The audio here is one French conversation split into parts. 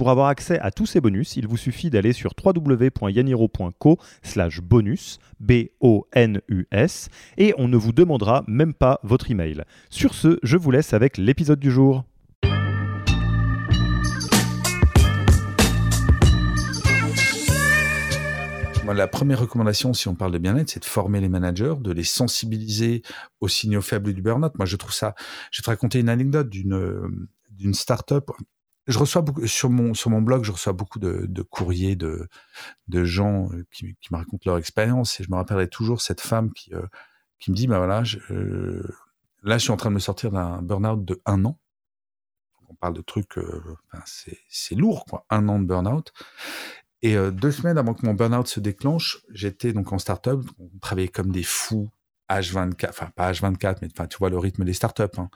Pour avoir accès à tous ces bonus, il vous suffit d'aller sur www.yaniro.co slash bonus, B-O-N-U-S, et on ne vous demandera même pas votre email. Sur ce, je vous laisse avec l'épisode du jour. la première recommandation, si on parle de bien-être, c'est de former les managers, de les sensibiliser aux signaux faibles du burn-out. Moi, je trouve ça. Je vais te raconter une anecdote d'une d'une start-up je reçois sur mon blog, je reçois beaucoup de, courriers de gens euh, qui, me racontent leur expérience et je me rappellerai toujours cette femme qui euh, me dit bah euh, là je suis en train de me sortir d'un burn-out de un an. On parle de trucs, c'est lourd un an de burn-out. Et deux semaines avant que mon burn-out se déclenche, j'étais donc en start-up, on travaillait comme des fous, H24, enfin pas H24, mais tu vois le rythme des start-up. Hein.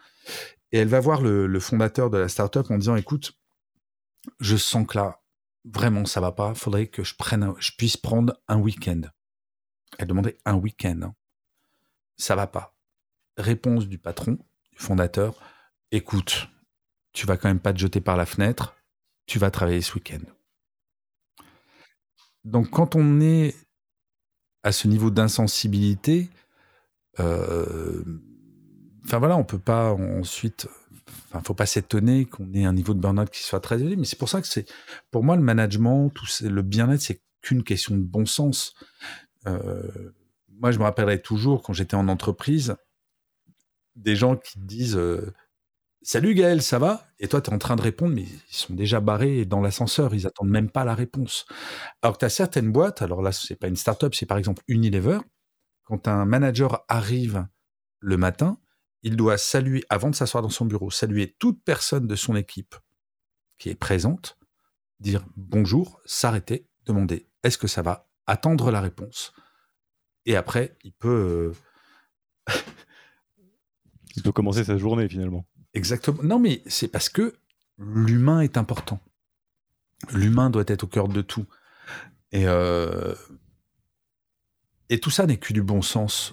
Et elle va voir le, fondateur de la start-up en disant écoute, je sens que là, vraiment, ça va pas. Faudrait que je prenne, je puisse prendre un week-end. Elle demandait un week-end. Hein. Ça va pas. Réponse du patron, du fondateur. Écoute, tu vas quand même pas te jeter par la fenêtre. Tu vas travailler ce week-end. Donc, quand on est à ce niveau d'insensibilité, euh, enfin voilà, on peut pas ensuite Enfin, faut pas s'étonner qu'on ait un niveau de burn-out qui soit très élevé, mais c'est pour ça que c'est, pour moi, le management, tout le bien-être, c'est qu'une question de bon sens. Euh, moi, je me rappellerai toujours quand j'étais en entreprise, des gens qui disent euh, Salut Gaël, ça va? Et toi, tu es en train de répondre, mais ils sont déjà barrés dans l'ascenseur, ils attendent même pas la réponse. Alors que tu as certaines boîtes, alors là, c'est pas une start-up, c'est par exemple Unilever, quand un manager arrive le matin, il doit saluer, avant de s'asseoir dans son bureau, saluer toute personne de son équipe qui est présente, dire bonjour, s'arrêter, demander est-ce que ça va, attendre la réponse. Et après, il peut. Euh, il peut commencer sa journée finalement. Exactement. Non, mais c'est parce que l'humain est important. L'humain doit être au cœur de tout. Et, euh, et tout ça n'est que du bon sens.